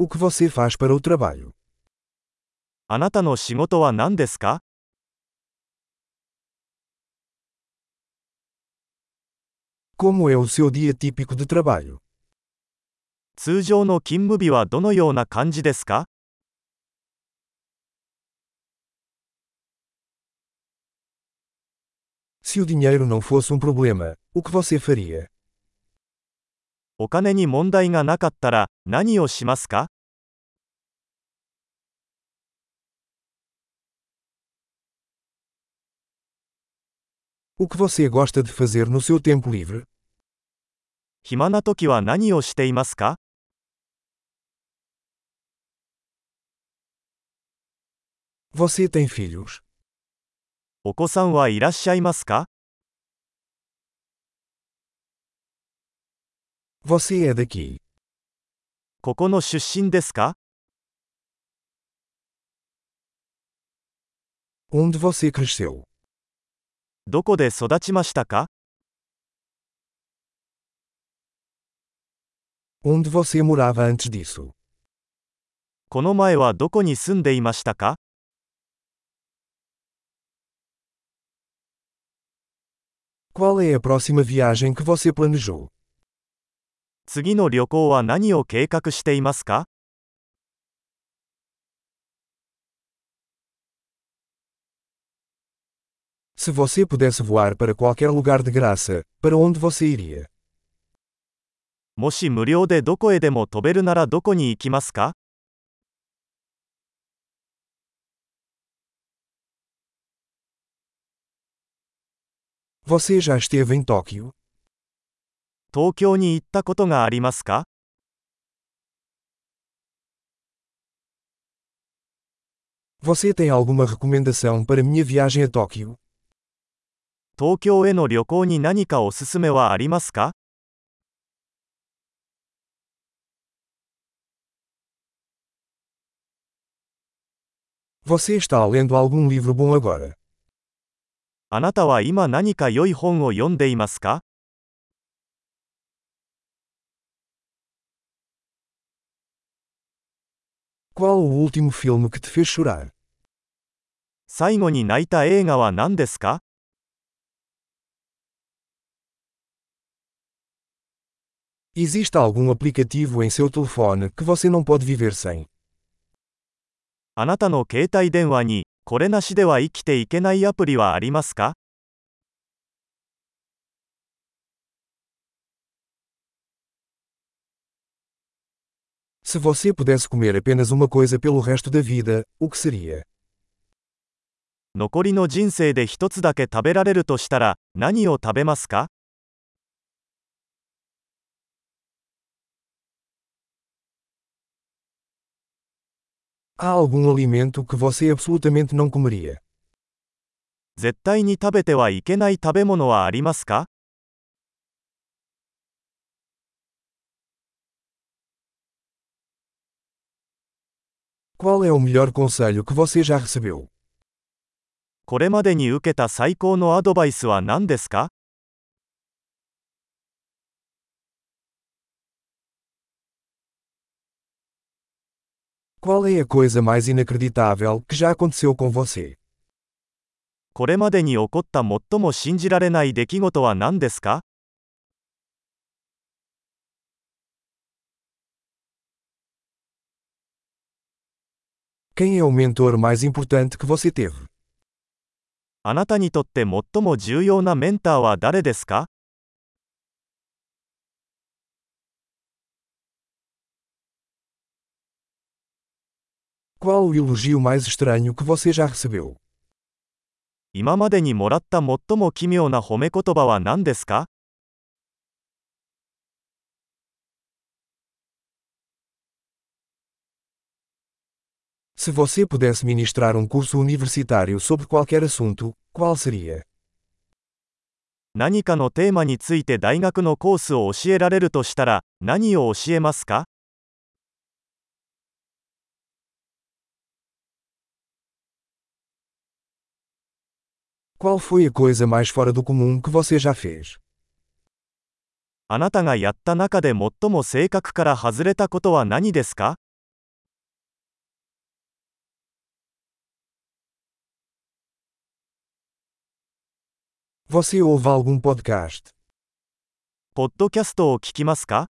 O que você faz para o trabalho? あなたの仕事は何ですか Como é o seu dia típico de trabalho? 通常の勤務日はどのような感じですか Se o dinheiro não fosse um problema, o que você faria? お金に問題がなかったら何をしますか O que você gosta de fazer no seu tempo livre? 暇な時は何をしていますか Você tem filhos? お子さんはいらっしゃいますか Você é daqui? ここの出身ですか Onde você cresceu? どこで育ちましたか Onde você morava antes disso? この前はどこに住んでいましたか Qual é a próxima viagem que você planejou? 次の旅行は何を計画していますか Se você pudesse voar para qualquer lugar de graça, para onde você iria? もし無料でどこへでも飛べるならどこに行きますか Você já esteve em Tóquio? 東京に行ったことがありますか Você tem alguma recomendação para minha viagem a Tóquio? 東京への旅行に何かおすすめはありますか Você está lendo algum livro bom agora? あなたは今何か良い本を読んでいますか Qual o último filme que te fez chorar? 最後に泣いた映画は何ですか Existe algum aplicativo em seu telefone que você não pode viver sem? あなたの携帯電話にこれなしでは生きていけないアプリはありますか Se você pudesse comer apenas uma coisa pelo resto da vida, o que seria? 残りの人生で一つだけ食べられるとしたら何を食べますか Há algum alimento que você absolutamente não comeria? 絶対に食べてはいけない食べ物はありますか Qual é o melhor conselho que você já recebeu? これまでに受けた最高のアドバイスは何ですか Qual é a coisa mais inacreditável que já aconteceu com você? これまでに起こった最も信じられない出来事は何ですか Quem é o mentor mais importante que você teve? あなたにとって最も重要なメンターは誰ですか Qual o elogio mais estranho que você já recebeu? 今までにもらった最も奇妙な褒め言葉は何ですか Se você pudesse ministrar um curso universitário sobre qualquer assunto, qual seria? 何かのテーマについて大学のコースを教えられるとしたら何を教えますか Qual foi a coisa mais fora do comum que você já fez? あなたがやった中で最も性格から外れたことは何ですか Você ouve algum podcast? ポッドキャストを聞きますか